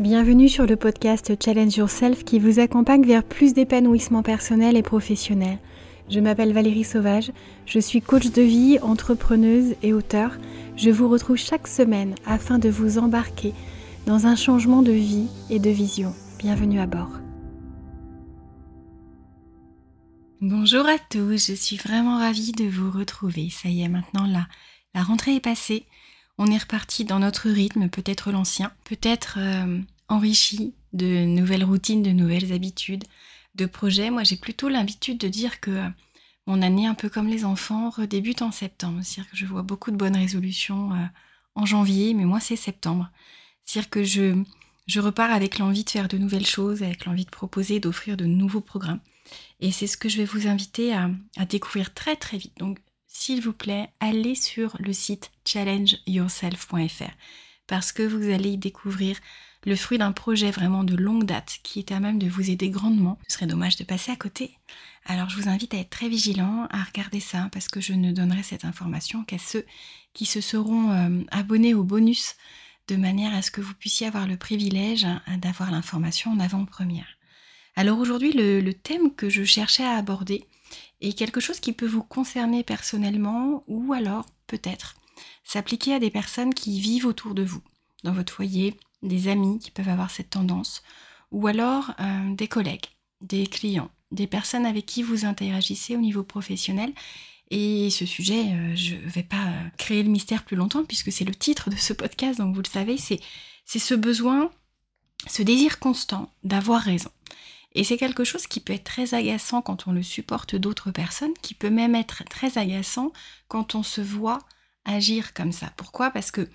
Bienvenue sur le podcast Challenge Yourself qui vous accompagne vers plus d'épanouissement personnel et professionnel. Je m'appelle Valérie Sauvage, je suis coach de vie, entrepreneuse et auteur. Je vous retrouve chaque semaine afin de vous embarquer dans un changement de vie et de vision. Bienvenue à bord. Bonjour à tous, je suis vraiment ravie de vous retrouver. Ça y est, maintenant la, la rentrée est passée. On est reparti dans notre rythme, peut-être l'ancien, peut-être euh, enrichi de nouvelles routines, de nouvelles habitudes, de projets. Moi, j'ai plutôt l'habitude de dire que mon année, un peu comme les enfants, redébute en septembre. C'est-à-dire que je vois beaucoup de bonnes résolutions euh, en janvier, mais moi, c'est septembre. C'est-à-dire que je, je repars avec l'envie de faire de nouvelles choses, avec l'envie de proposer, d'offrir de nouveaux programmes. Et c'est ce que je vais vous inviter à, à découvrir très très vite. Donc s'il vous plaît, allez sur le site challengeyourself.fr parce que vous allez y découvrir le fruit d'un projet vraiment de longue date qui est à même de vous aider grandement. Ce serait dommage de passer à côté. Alors je vous invite à être très vigilant, à regarder ça parce que je ne donnerai cette information qu'à ceux qui se seront euh, abonnés au bonus de manière à ce que vous puissiez avoir le privilège hein, d'avoir l'information en avant-première. Alors aujourd'hui, le, thème que je cherchais à aborder, et quelque chose qui peut vous concerner personnellement ou alors peut-être s'appliquer à des personnes qui vivent autour de vous, dans votre foyer, des amis qui peuvent avoir cette tendance, ou alors euh, des collègues, des clients, des personnes avec qui vous interagissez au niveau professionnel. Et ce sujet, euh, je ne vais pas euh, créer le mystère plus longtemps puisque c'est le titre de ce podcast, donc vous le savez, c'est ce besoin, ce désir constant d'avoir raison. Et c'est quelque chose qui peut être très agaçant quand on le supporte d'autres personnes, qui peut même être très agaçant quand on se voit agir comme ça. Pourquoi? Parce que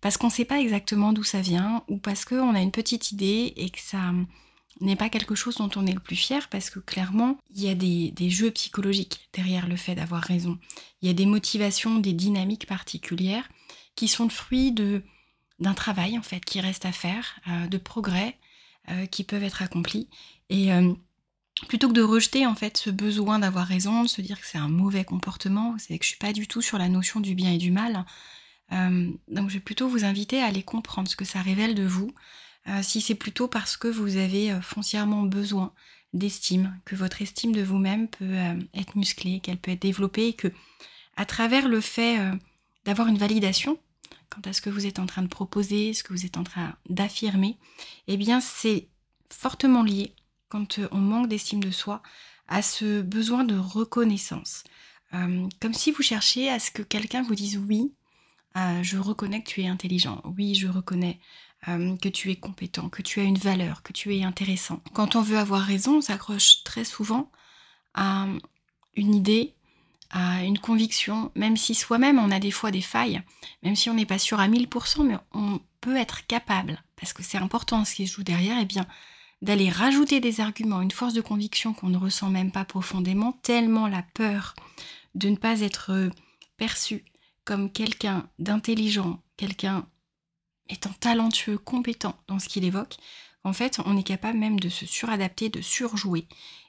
parce qu'on ne sait pas exactement d'où ça vient, ou parce qu'on a une petite idée et que ça n'est pas quelque chose dont on est le plus fier, parce que clairement, il y a des, jeux psychologiques derrière le fait d'avoir raison. Il y a des motivations, des dynamiques particulières qui sont le fruit d'un travail en fait qui reste à faire, euh, de progrès euh, qui peuvent être accomplis. Et euh, plutôt que de rejeter en fait ce besoin d'avoir raison, de se dire que c'est un mauvais comportement, savez que je suis pas du tout sur la notion du bien et du mal. Euh, donc je vais plutôt vous inviter à aller comprendre ce que ça révèle de vous. si c'est plutôt parce que vous avez foncièrement besoin d'estime, que votre estime de vous-même peut être musclée, qu'elle peut être développée, et que à travers le fait d'avoir une validation, quant à ce que vous êtes en train de proposer, ce que vous êtes en train d'affirmer, eh bien c'est fortement lié, quand euh, on manque d'estime de soi, à ce besoin de reconnaissance. Euh, comme si vous cherchiez à ce que quelqu'un vous dise oui, euh, je reconnais que tu es intelligent, oui, je reconnais que tu es compétent, que tu as une valeur, que tu es intéressant. Quand on veut avoir raison, on s'accroche très souvent à une idée, à une conviction, même si soi-même on a des fois des failles, même si on n'est pas sûr à 1000%, mais on peut être capable, parce que c'est important ce qui se joue derrière, et eh bien d'aller rajouter des arguments, une force de conviction qu'on ne ressent même pas profondément, tellement la peur de ne pas être euh, perçu comme quelqu'un d'intelligent, quelqu'un étant talentueux, compétent dans ce qu'il évoque, en fait, on est capable même de se suradapter, de surjouer.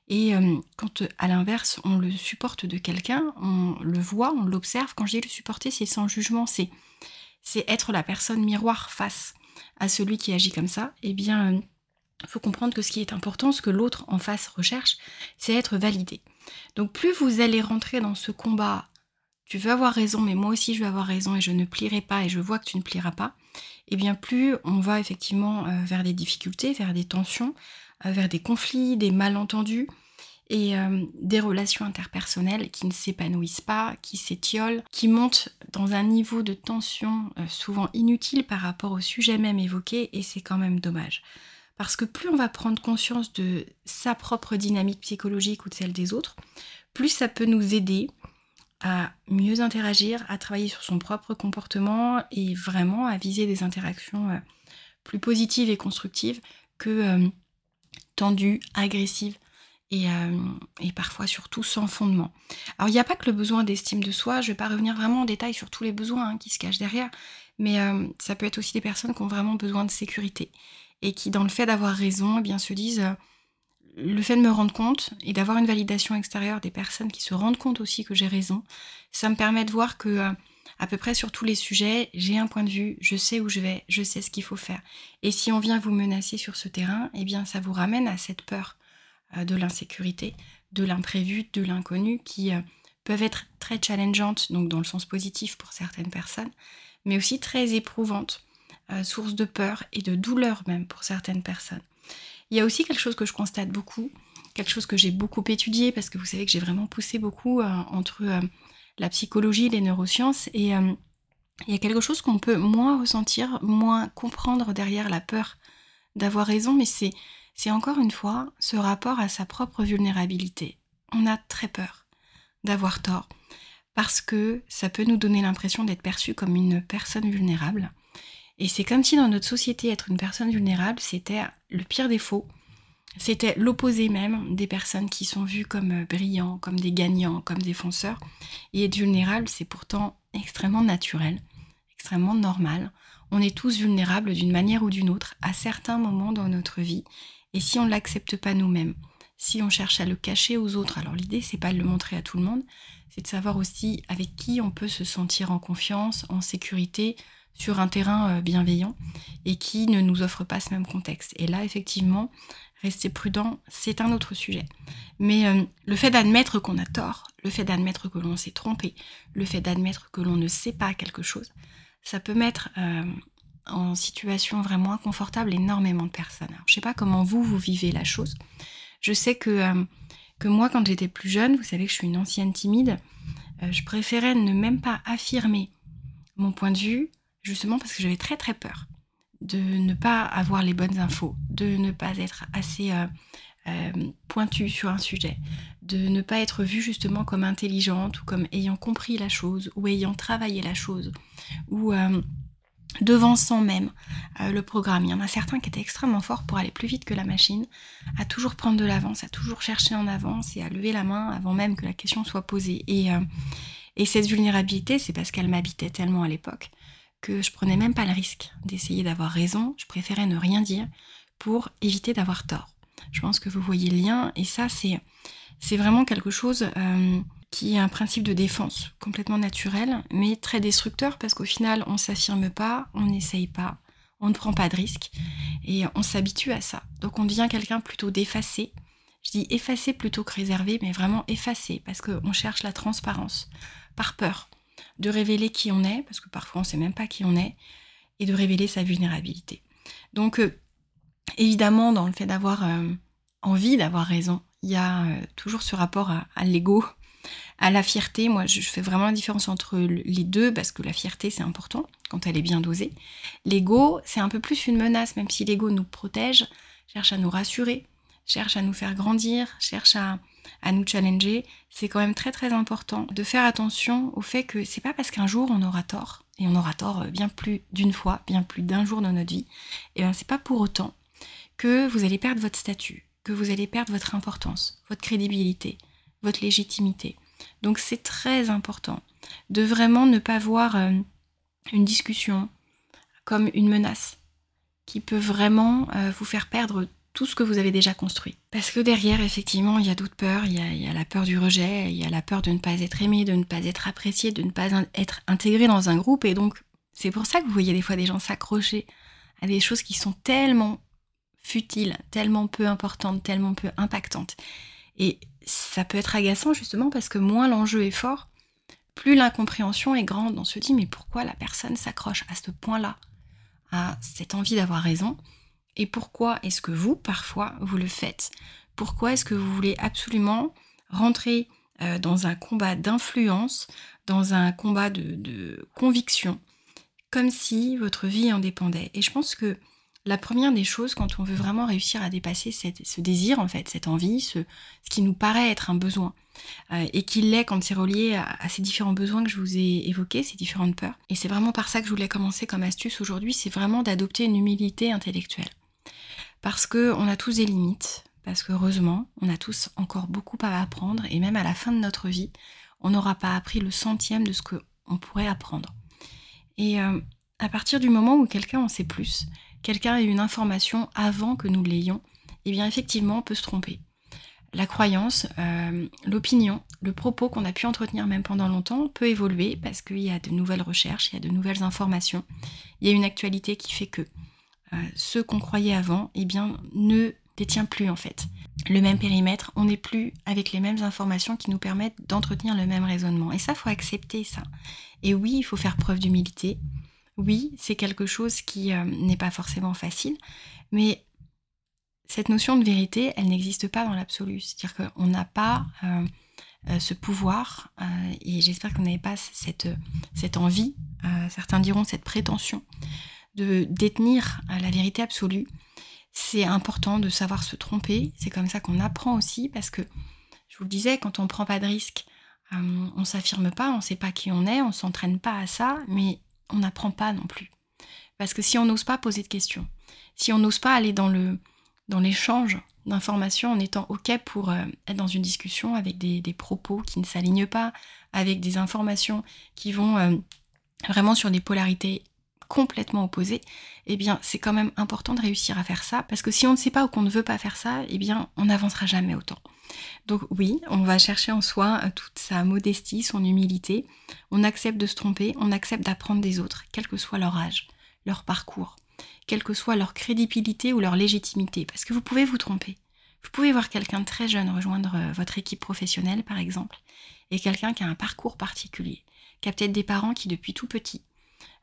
Et euh, quand à l'inverse, on le supporte de quelqu'un, on le voit, on l'observe. Quand je dis le supporter, c'est sans jugement, c'est c'est être la personne miroir face à celui qui agit comme ça. Eh bien, il euh, faut comprendre que ce qui est important, ce que l'autre en face recherche, c'est être validé. Donc plus vous allez rentrer dans ce combat, tu veux avoir raison, mais moi aussi je veux avoir raison et je ne plierai pas et je vois que tu ne plieras pas, eh bien plus on va effectivement euh, vers des difficultés, vers des tensions, vers des conflits, des malentendus, et euh, des relations interpersonnelles qui ne s'épanouissent pas, qui s'étiolent, qui montent dans un niveau de tension euh, souvent inutile par rapport au sujet même évoqué et c'est quand même dommage. Parce que plus on va prendre conscience de sa propre dynamique psychologique ou de celle des autres, plus ça peut nous aider à mieux interagir, à travailler sur son propre comportement et vraiment à viser des interactions euh, plus positives et constructives que tendues, agressives, euh, et, parfois surtout sans fondement. Alors il n'y a pas que le besoin d'estime de soi, je ne vais pas revenir vraiment en détail sur tous les besoins hein, qui se cachent derrière, mais euh, ça peut être aussi des personnes qui ont vraiment besoin de sécurité et qui dans le fait d'avoir raison, eh bien se disent euh, le fait de me rendre compte et d'avoir une validation extérieure des personnes qui se rendent compte aussi que j'ai raison, ça me permet de voir que à peu près sur tous les sujets, j'ai un point de vue, je sais où je vais, je sais ce qu'il faut faire. Et si on vient vous menacer sur ce terrain, eh bien ça vous ramène à cette peur euh, de l'insécurité, de l'imprévu, de l'inconnu, qui euh, peuvent être très challengeantes, donc dans le sens positif pour certaines personnes, mais aussi très éprouvantes, euh, source de peur et de douleur même pour certaines personnes. Il y a aussi quelque chose que je constate beaucoup, quelque chose que j'ai beaucoup étudié, parce que vous savez que j'ai vraiment poussé beaucoup entre la psychologie, les neurosciences, et il y a quelque chose qu'on peut moins ressentir, moins comprendre derrière la peur d'avoir raison, mais c'est c'est encore une fois ce rapport à sa propre vulnérabilité. On a très peur d'avoir tort parce que ça peut nous donner l'impression d'être perçu comme une personne vulnérable. Et c'est comme si dans notre société, être une personne vulnérable, c'était le pire défaut. C'était l'opposé même des personnes qui sont vues comme brillants, comme des gagnants, comme des fonceurs. Et être vulnérable, c'est pourtant extrêmement naturel, extrêmement normal. On est tous vulnérables d'une manière ou d'une autre à certains moments dans notre vie. Et si on ne l'accepte pas nous-mêmes, si on cherche à le cacher aux autres, alors l'idée c'est pas de le montrer à tout le monde, c'est de savoir aussi avec qui on peut se sentir en confiance, en sécurité, sur un terrain euh, bienveillant et qui ne nous offre pas ce même contexte. Et là, effectivement, rester prudent, c'est un autre sujet. Mais euh, le fait d'admettre qu'on a tort, le fait d'admettre que l'on s'est trompé, le fait d'admettre que l'on ne sait pas quelque chose, ça peut mettre euh, en situation vraiment inconfortable énormément de personnes. je ne sais pas comment vous, vous vivez la chose. Je sais que, euh, que moi, quand j'étais plus jeune, vous savez que je suis une ancienne timide, je préférais ne même pas affirmer mon point de vue, justement parce que j'avais très très peur de ne pas avoir les bonnes infos, de ne pas être assez euh, pointue sur un sujet, de ne pas être vue justement comme intelligente ou comme ayant compris la chose ou ayant travaillé la chose ou devançant même euh, le programme. Il y en a certains qui étaient extrêmement forts pour aller plus vite que la machine, à toujours prendre de l'avance, à toujours chercher en avance et à lever la main avant même que la question soit posée. Et, euh, et cette vulnérabilité, c'est parce qu'elle m'habitait tellement à l'époque je prenais même pas le risque d'essayer d'avoir raison, je préférais ne rien dire pour éviter d'avoir tort. Je pense que vous voyez le lien et ça c'est vraiment quelque chose euh, qui est un principe de défense complètement naturel, mais très destructeur parce qu'au final, on s'affirme pas, on n'essaye pas, on ne prend pas de risques et on s'habitue à ça. Donc on devient quelqu'un plutôt d'effacé. Je dis effacé plutôt que réservé, mais vraiment effacé parce qu'on cherche la transparence par peur de révéler qui on est, parce que parfois on ne sait même pas qui on est, et de révéler sa vulnérabilité. Donc euh, évidemment, dans le fait d'avoir euh, envie d'avoir raison, il y a euh, toujours ce rapport à, l'ego, à la fierté. Moi, je fais vraiment la différence entre les deux parce que la fierté, c'est important quand elle est bien dosée. L'ego, c'est un peu plus une menace, même si l'ego nous protège, cherche à nous rassurer, cherche à nous faire grandir, cherche à, nous challenger. C'est quand même très très important de faire attention au fait que c'est pas parce qu'un jour on aura tort, et on aura tort euh, bien plus d'une fois, bien plus d'un jour dans notre vie, et bien c'est pas pour autant que vous allez perdre votre statut, que vous allez perdre votre importance, votre crédibilité, votre légitimité. Donc c'est très important de vraiment ne pas voir euh, une discussion comme une menace qui peut vraiment euh, vous faire perdre tout ce que vous avez déjà construit. Parce que derrière, effectivement, il y a d'autres peurs. Il y a, la peur du rejet, il y a la peur de ne pas être aimé, de ne pas être apprécié, de ne pas être intégré dans un groupe. Et donc, c'est pour ça que vous voyez des fois des gens s'accrocher à des choses qui sont tellement futile, tellement peu importante, tellement peu impactante. Et ça peut être agaçant justement parce que moins l'enjeu est fort, plus l'incompréhension est grande. On se dit mais pourquoi la personne s'accroche à ce point-là, à cette envie d'avoir raison? Et pourquoi est-ce que vous, parfois, vous le faites? Pourquoi est-ce que vous voulez absolument rentrer euh, dans un combat d'influence, dans un combat de, conviction, comme si votre vie en dépendait Et je pense que la première des choses, quand on veut vraiment réussir à dépasser ce désir, en fait, cette envie, ce, qui nous paraît être un besoin, euh, et qui l'est quand c'est relié à, ces différents besoins que je vous ai évoqués, ces différentes peurs. Et c'est vraiment par ça que je voulais commencer comme astuce aujourd'hui, c'est vraiment d'adopter une humilité intellectuelle. Parce qu'on a tous des limites, parce qu'heureusement, on a tous encore beaucoup à apprendre, et même à la fin de notre vie, on n'aura pas appris le centième de ce qu'on pourrait apprendre. Et euh, à partir du moment où quelqu'un en sait plus, quelqu'un a une information avant que nous l'ayons, eh bien effectivement on peut se tromper. la croyance, euh, l'opinion, le propos qu'on a pu entretenir même pendant longtemps peut évoluer parce qu'il y a de nouvelles recherches, il y a de nouvelles informations, il y a une actualité qui fait que ce qu'on croyait avant, eh bien, ne détient plus en fait le même périmètre, on n'est plus avec les mêmes informations qui nous permettent d'entretenir le même raisonnement. Et ça, faut accepter ça. Et oui, il faut faire preuve d'humilité. Oui, c'est quelque chose qui euh, n'est pas forcément facile, mais cette notion de vérité, elle n'existe pas dans l'absolu. C'est-à-dire qu'on n'a pas euh, euh, ce pouvoir, et j'espère qu'on n'avait pas cette, cette envie, certains diront cette prétention, de détenir la vérité absolue. C'est important de savoir se tromper, c'est comme ça qu'on apprend aussi, parce que, je vous le disais, quand on ne prend pas de risque, on ne s'affirme pas, on ne sait pas qui on est, on ne s'entraîne pas à ça, mais on n'apprend pas non plus. Parce que si on n'ose pas poser de questions, si on n'ose pas aller dans le dans l'échange d'informations en étant OK pour euh, être dans une discussion avec des, propos qui ne s'alignent pas, avec des informations qui vont euh, vraiment sur des polarités complètement opposées, eh bien c'est quand même important de réussir à faire ça, parce que si on ne sait pas ou qu'on ne veut pas faire ça, eh bien on n'avancera jamais autant. Donc oui, on va chercher en soi euh, toute sa modestie, son humilité. On accepte de se tromper, on accepte d'apprendre des autres, quel que soit leur âge, leur parcours, quelle que soit leur crédibilité ou leur légitimité. Parce que vous pouvez vous tromper. Vous pouvez voir quelqu'un de très jeune rejoindre euh, votre équipe professionnelle, par exemple, et quelqu'un qui a un parcours particulier, qui a peut-être des parents qui, depuis tout petit,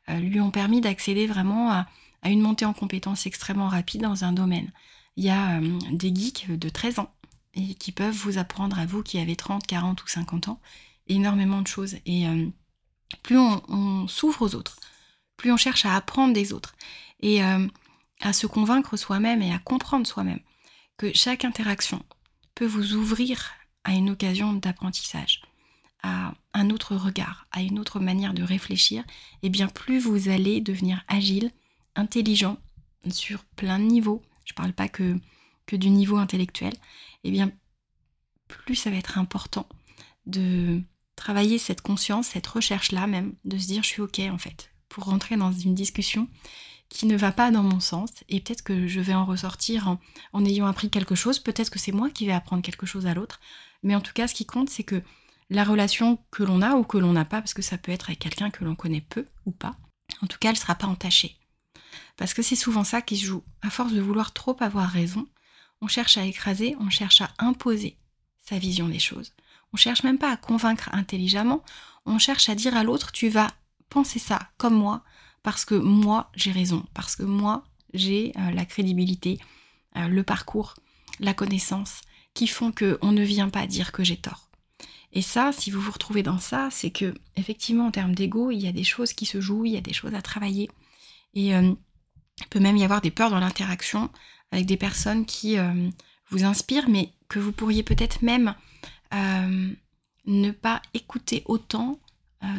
lui ont permis d'accéder vraiment à, une montée en compétences extrêmement rapide dans un domaine. Il y a des geeks de 13 ans qui peuvent vous apprendre à vous qui avez 30, 40 ou 50 ans énormément de choses. Et euh, plus on, s'ouvre aux autres, plus on cherche à apprendre des autres et euh, à se convaincre soi-même et à comprendre soi-même que chaque interaction peut vous ouvrir à une occasion d'apprentissage, à un autre regard, à une autre manière de réfléchir, et bien plus vous allez devenir agile, intelligent sur plein de niveaux. Je ne parle pas que, que du niveau intellectuel, et bien plus ça va être important de travailler cette conscience, cette recherche-là même, de se dire je suis ok en fait, pour rentrer dans une discussion qui ne va pas dans mon sens, et peut-être que je vais en ressortir en, ayant appris quelque chose, peut-être que c'est moi qui vais apprendre quelque chose à l'autre, mais en tout cas ce qui compte c'est que la relation que l'on a ou que l'on n'a pas, parce que ça peut être avec quelqu'un que l'on connaît peu ou pas, en tout cas elle ne sera pas entachée. Parce que c'est souvent ça qui se joue. À force de vouloir trop avoir raison, on cherche à écraser, on cherche à imposer sa vision des choses. On cherche même pas à convaincre intelligemment, on cherche à dire à l'autre tu vas penser ça comme moi parce que moi j'ai raison, parce que moi j'ai euh, la crédibilité, euh, le parcours, la connaissance qui font que on ne vient pas dire que j'ai tort. Et ça, si vous vous retrouvez dans ça, c'est que effectivement en termes d'ego, il y a des choses qui se jouent, il y a des choses à travailler et euh, il peut même y avoir des peurs dans l'interaction avec des personnes qui euh, vous inspirent, mais que vous pourriez peut-être même euh, ne pas écouter autant,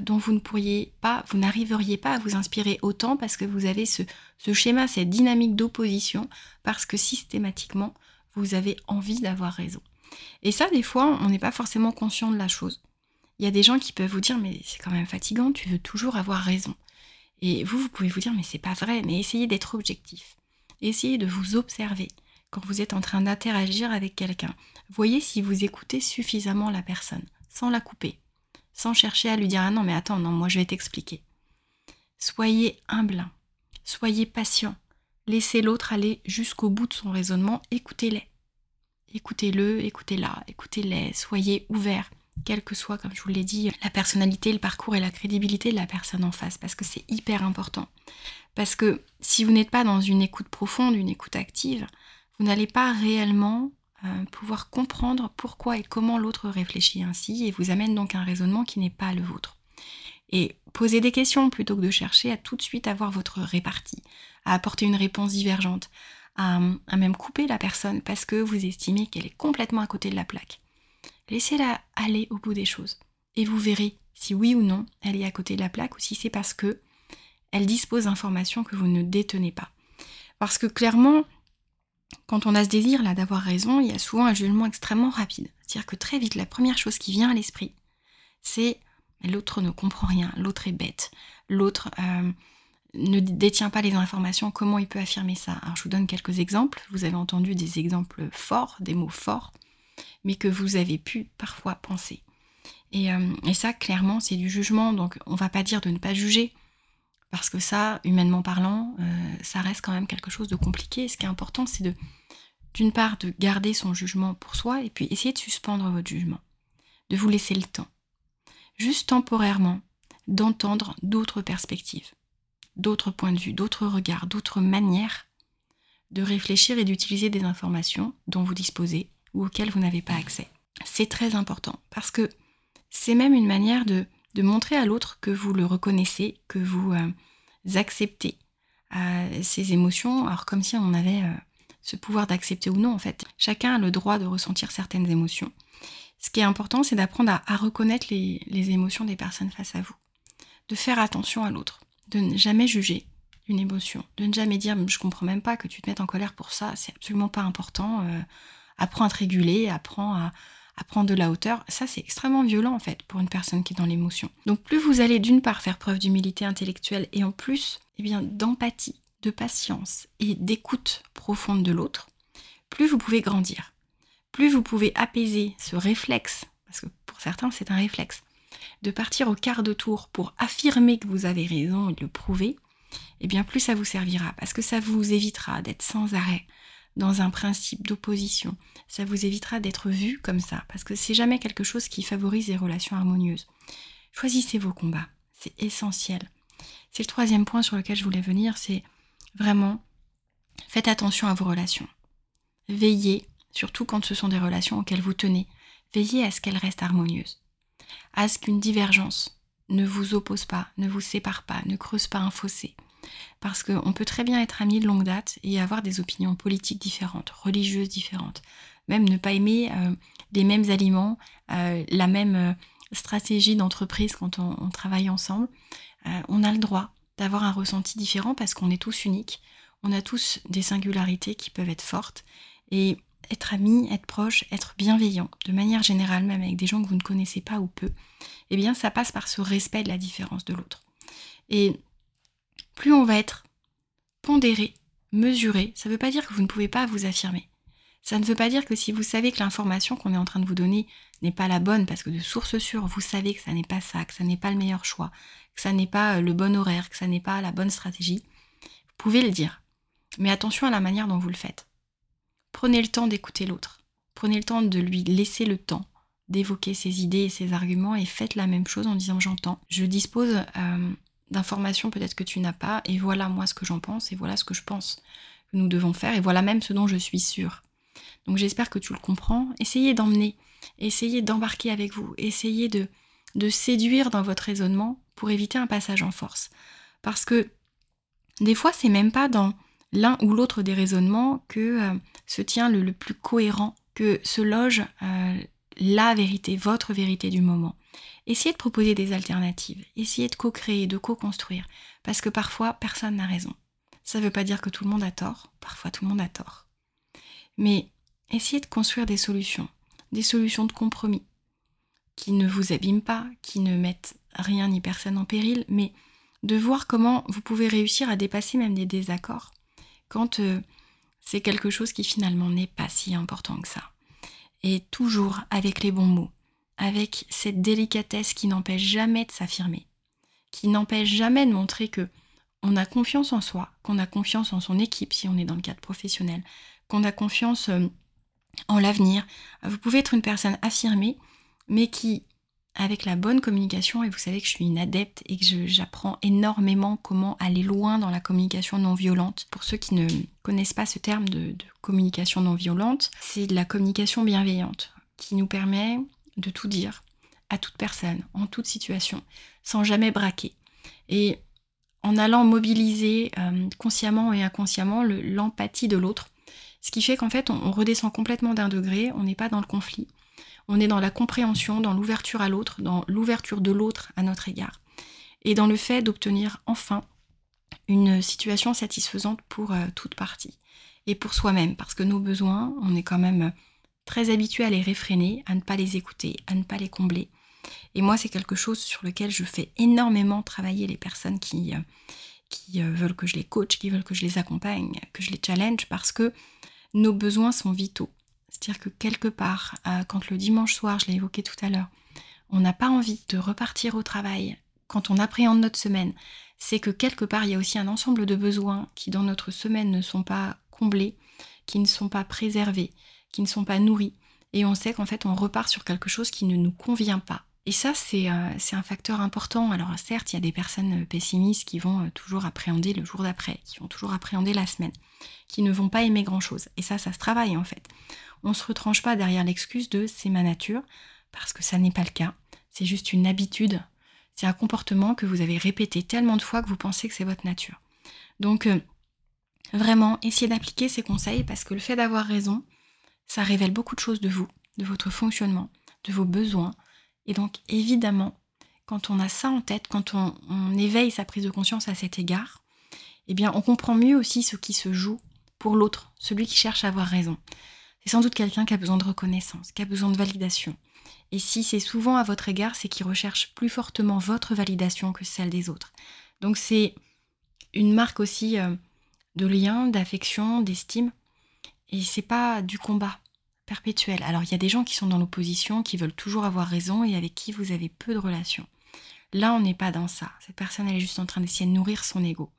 dont vous ne pourriez pas, vous n'arriveriez pas à vous inspirer autant parce que vous avez ce schéma, cette dynamique d'opposition, parce que systématiquement, vous avez envie d'avoir raison. Et ça, des fois, on n'est pas forcément conscient de la chose. Il y a des gens qui peuvent vous dire, mais c'est quand même fatigant, tu veux toujours avoir raison. Et vous, vous pouvez vous dire, mais c'est pas vrai, mais essayez d'être objectif. Essayez de vous observer quand vous êtes en train d'interagir avec quelqu'un. Voyez si vous écoutez suffisamment la personne, sans la couper, sans chercher à lui dire Ah non, mais attends, non, moi je vais t'expliquer. Soyez humble, soyez patient, laissez l'autre aller jusqu'au bout de son raisonnement, écoutez-les. Écoutez-le, écoutez-la, écoutez-les, soyez ouverts, quelle que soit, comme je vous l'ai dit, la personnalité, le parcours et la crédibilité de la personne en face, parce que c'est hyper important. Parce que si vous n'êtes pas dans une écoute profonde, une écoute active, vous n'allez pas réellement euh, pouvoir comprendre pourquoi et comment l'autre réfléchit ainsi et vous amène donc un raisonnement qui n'est pas le vôtre. Et poser des questions plutôt que de chercher à tout de suite avoir votre répartie, à apporter une réponse divergente, à, même couper la personne parce que vous estimez qu'elle est complètement à côté de la plaque. Laissez-la aller au bout des choses et vous verrez si oui ou non elle est à côté de la plaque ou si c'est parce que elle dispose d'informations que vous ne détenez pas. Parce que clairement, quand on a ce désir là d'avoir raison, il y a souvent un jugement extrêmement rapide. C'est-à-dire que très vite, la première chose qui vient à l'esprit, c'est l'autre ne comprend rien, l'autre est bête, l'autre euh, ne détient pas les informations, comment il peut affirmer ça? Alors je vous donne quelques exemples, vous avez entendu des exemples forts, des mots forts. mais que vous avez pu parfois penser. Et, euh, ça, clairement, c'est du jugement. Donc, on va pas dire de ne pas juger, parce que ça, humainement parlant, euh, ça reste quand même quelque chose de compliqué. Ce qui est important, c'est de, d'une part, de garder son jugement pour soi, et puis essayer de suspendre votre jugement, de vous laisser le temps, juste temporairement, d'entendre d'autres perspectives, d'autres points de vue, d'autres regards, d'autres manières de réfléchir et d'utiliser des informations dont vous disposez ou auxquelles vous n'avez pas accès. C'est très important parce que c'est même une manière de, montrer à l'autre que vous le reconnaissez, que vous euh, acceptez euh, ces émotions, alors comme si on avait euh, ce pouvoir d'accepter ou non en fait. Chacun a le droit de ressentir certaines émotions. Ce qui est important, c'est d'apprendre à, reconnaître les émotions des personnes face à vous, de faire attention à l'autre, de ne jamais juger, une émotion. De ne jamais dire je comprends même pas que tu te mettes en colère pour ça, c'est absolument pas important. Euh, apprends à te réguler, apprends à, prendre de la hauteur. Ça, c'est extrêmement violent en fait pour une personne qui est dans l'émotion. Donc plus vous allez d'une part faire preuve d'humilité intellectuelle et en plus eh bien d'empathie, de patience et d'écoute profonde de l'autre, plus vous pouvez grandir. Plus vous pouvez apaiser ce réflexe, parce que pour certains c'est un réflexe, de partir au quart de tour pour affirmer que vous avez raison et le prouver, eh bien plus ça vous servira, parce que ça vous évitera d'être sans arrêt dans un principe d'opposition. Ça vous évitera d'être vu comme ça, parce que c'est jamais quelque chose qui favorise les relations harmonieuses. Choisissez vos combats, c'est essentiel. C'est le troisième point sur lequel je voulais venir, c'est vraiment faites attention à vos relations. Veillez, surtout quand ce sont des relations auxquelles vous tenez, veillez à ce qu'elles restent harmonieuses, à ce qu'une divergence ne vous oppose pas, ne vous sépare pas, ne creuse pas un fossé. Parce qu'on peut très bien être amis de longue date et avoir des opinions politiques différentes, religieuses différentes, même ne pas aimer euh, les mêmes aliments, euh, la même euh, stratégie d'entreprise quand on, travaille ensemble. on a le droit d'avoir un ressenti différent parce qu'on est tous uniques, on a tous des singularités qui peuvent être fortes et être ami, être proche, être bienveillant, de manière générale, même avec des gens que vous ne connaissez pas ou peu, eh bien ça passe par ce respect de la différence de l'autre. Et plus on va être pondéré, mesuré, ça ne veut pas dire que vous ne pouvez pas vous affirmer. Ça ne veut pas dire que si vous savez que l'information qu'on est en train de vous donner n'est pas la bonne, parce que de source sûre, vous savez que ça n'est pas ça, que ça n'est pas le meilleur choix, que ça n'est pas euh, le bon horaire, que ça n'est pas la bonne stratégie, vous pouvez le dire. Mais attention à la manière dont vous le faites. Prenez le temps d'écouter l'autre. Prenez le temps de lui laisser le temps d'évoquer ses idées et ses arguments et faites la même chose en disant j'entends. Je dispose euh, d'informations peut-être que tu n'as pas et voilà moi ce que j'en pense et voilà ce que je pense que nous devons faire et voilà même ce dont je suis sûre. Donc j'espère que tu le comprends. Essayez d'emmener, essayez d'embarquer avec vous, essayez de, de séduire dans votre raisonnement pour éviter un passage en force. Parce que des fois c'est même pas dans l'un ou l'autre des raisonnements que euh, se tient le, plus cohérent, que se loge euh, la vérité, votre vérité du moment. Essayez de proposer des alternatives, essayez de co-créer, de co-construire, parce que parfois personne n'a raison. Ça ne veut pas dire que tout le monde a tort, parfois tout le monde a tort. Mais essayez de construire des solutions, des solutions de compromis, qui ne vous abîment pas, qui ne mettent rien ni personne en péril, mais de voir comment vous pouvez réussir à dépasser même des désaccords quand euh, c'est quelque chose qui finalement n'est pas si important que ça. Et toujours avec les bons mots, avec cette délicatesse qui n'empêche jamais de s'affirmer, qui n'empêche jamais de montrer que on a confiance en soi, qu'on a confiance en son équipe si on est dans le cadre professionnel, qu'on a confiance euh, en l'avenir. Vous pouvez être une personne affirmée, mais qui avec la bonne communication, et vous savez que je suis une adepte et que j'apprends énormément comment aller loin dans la communication non violente. Pour ceux qui ne connaissent pas ce terme de, communication non violente, c'est de la communication bienveillante qui nous permet de tout dire à toute personne, en toute situation, sans jamais braquer. Et en allant mobiliser euh, consciemment et inconsciemment l'empathie de l'autre, ce qui fait qu'en fait on redescend complètement d'un degré, on n'est pas dans le conflit, on est dans la compréhension, dans l'ouverture à l'autre, dans l'ouverture de l'autre à notre égard, et dans le fait d'obtenir enfin une situation satisfaisante pour euh, toute partie, et pour soi-même, parce que nos besoins, on est quand même très habitué à les réfréner, à ne pas les écouter, à ne pas les combler. Et moi, c'est quelque chose sur lequel je fais énormément travailler les personnes qui, euh, euh, veulent que je les coach, qui veulent que je les accompagne, que je les challenge, parce que nos besoins sont vitaux C'est-à-dire que quelque part, euh, quand le dimanche soir, je l'ai évoqué tout à l'heure, on n'a pas envie de repartir au travail, quand on appréhende notre semaine, c'est que quelque part, il y a aussi un ensemble de besoins qui dans notre semaine ne sont pas comblés, qui ne sont pas préservés, qui ne sont pas nourris. Et on sait qu'en fait, on repart sur quelque chose qui ne nous convient pas. Et ça, c'est euh, un facteur important. Alors certes, il y a des personnes pessimistes qui vont euh, toujours appréhender le jour d'après, qui vont toujours appréhender la semaine, qui ne vont pas aimer grand-chose. Et ça, ça se travaille en fait. On ne se retranche pas derrière l'excuse de c'est ma nature, parce que ça n'est pas le cas. C'est juste une habitude. C'est un comportement que vous avez répété tellement de fois que vous pensez que c'est votre nature. Donc, euh, vraiment, essayez d'appliquer ces conseils parce que le fait d'avoir raison, ça révèle beaucoup de choses de vous, de votre fonctionnement, de vos besoins, et donc, évidemment, quand on a ça en tête, quand on, éveille sa prise de conscience à cet égard, eh bien, on comprend mieux aussi ce qui se joue pour l'autre, celui qui cherche à avoir raison. C'est sans doute quelqu'un qui a besoin de reconnaissance, qui a besoin de validation. Et si c'est souvent à votre égard, c'est qu'il recherche plus fortement votre validation que celle des autres. Donc c'est une marque aussi euh, de lien, d'affection, d'estime. Et c'est pas du combat perpétuel. Alors il y a des gens qui sont dans l'opposition, qui veulent toujours avoir raison et avec qui vous avez peu de relations. Là, on n'est pas dans ça. Cette personne, elle est juste en train d'essayer de nourrir son ego,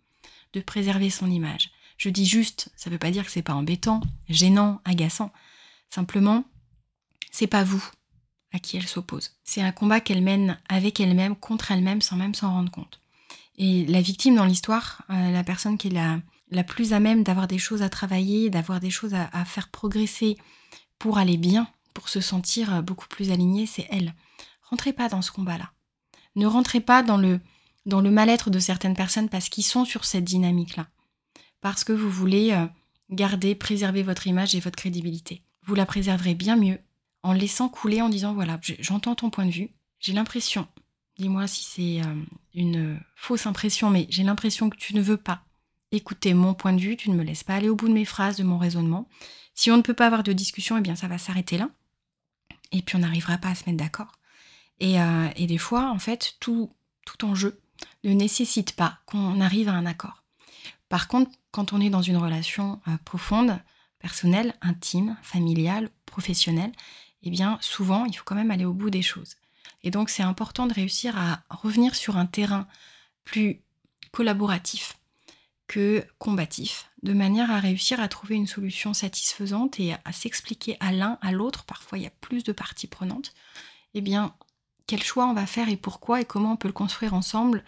de préserver son image. Je dis juste, ça ne veut pas dire que c'est pas embêtant, gênant, agaçant. Simplement, c'est pas vous à qui elle s'oppose. C'est un combat qu'elle mène avec elle-même, contre elle-même, sans même s'en rendre compte. Et la victime dans l'histoire, euh, la personne qui est la, la plus à même d'avoir des choses à travailler, d'avoir des choses à faire progresser, pour aller bien, pour se sentir euh, beaucoup plus aligné, c'est elle. Rentrez pas dans ce combat-là. Ne rentrez pas dans le, dans le mal-être de certaines personnes parce qu'ils sont sur cette dynamique-là. Parce que vous voulez euh, garder, préserver votre image et votre crédibilité. Vous la préserverez bien mieux en laissant couler, en disant voilà, j'entends ton point de vue, j'ai l'impression, dis-moi si c'est euh, une fausse impression, mais j'ai l'impression que tu ne veux pas écouter mon point de vue, tu ne me laisses pas aller au bout de mes phrases, de mon raisonnement. Si on ne peut pas avoir de discussion, eh bien ça va s'arrêter là. Et puis on n'arrivera pas à se mettre d'accord. Et, euh, des fois, en fait, tout, tout enjeu ne nécessite pas qu'on arrive à un accord. Par contre, quand on est dans une relation euh, profonde, personnelle, intime, familiale, professionnelle, eh bien souvent, il faut quand même aller au bout des choses. Et donc c'est important de réussir à revenir sur un terrain plus collaboratif, que combatif, de manière à réussir à trouver une solution satisfaisante et à s'expliquer à l'un, à l'autre, parfois il y a plus de parties prenantes, eh bien, quel choix on va faire et pourquoi et comment on peut le construire ensemble,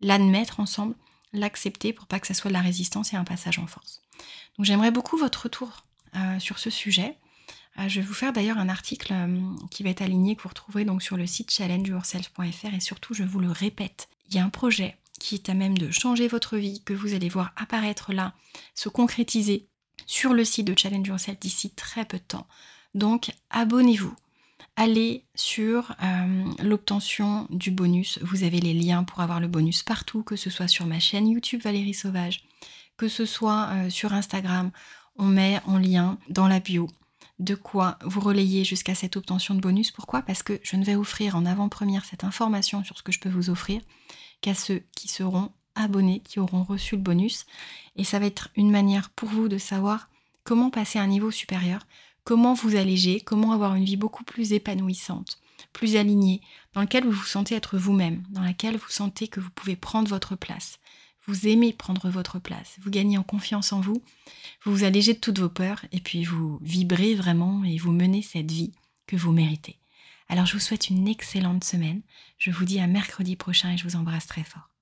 l'admettre ensemble, l'accepter pour pas que ça soit de la résistance et un passage en force. Donc j'aimerais beaucoup votre retour euh, sur ce sujet. Euh, je vais vous faire d'ailleurs un article euh, qui va être aligné que vous retrouverez donc sur le site challengeyourself.fr et surtout je vous le répète, il y a un projet qui est à même de changer votre vie, que vous allez voir apparaître là, se concrétiser sur le site de Challenge Yourself d'ici très peu de temps. Donc abonnez-vous. Allez sur euh, l'obtention du bonus. Vous avez les liens pour avoir le bonus partout, que ce soit sur ma chaîne YouTube Valérie Sauvage, que ce soit euh, sur Instagram. On met en lien dans la bio de quoi vous relayer jusqu'à cette obtention de bonus. Pourquoi? Parce que je ne vais offrir en avant-première cette information sur ce que je peux vous offrir qu'à ceux qui seront abonnés, qui auront reçu le bonus. Et ça va être une manière pour vous de savoir comment passer à un niveau supérieur, comment vous alléger, comment avoir une vie beaucoup plus épanouissante, plus alignée, dans laquelle vous vous sentez être vous-même, dans laquelle vous sentez que vous pouvez prendre votre place. Vous aimez prendre votre place, vous gagnez en confiance en vous, vous vous allégez de toutes vos peurs et puis vous vibrez vraiment et vous menez cette vie que vous méritez. Alors je vous souhaite une excellente semaine. Je vous dis à mercredi prochain et je vous embrasse très fort.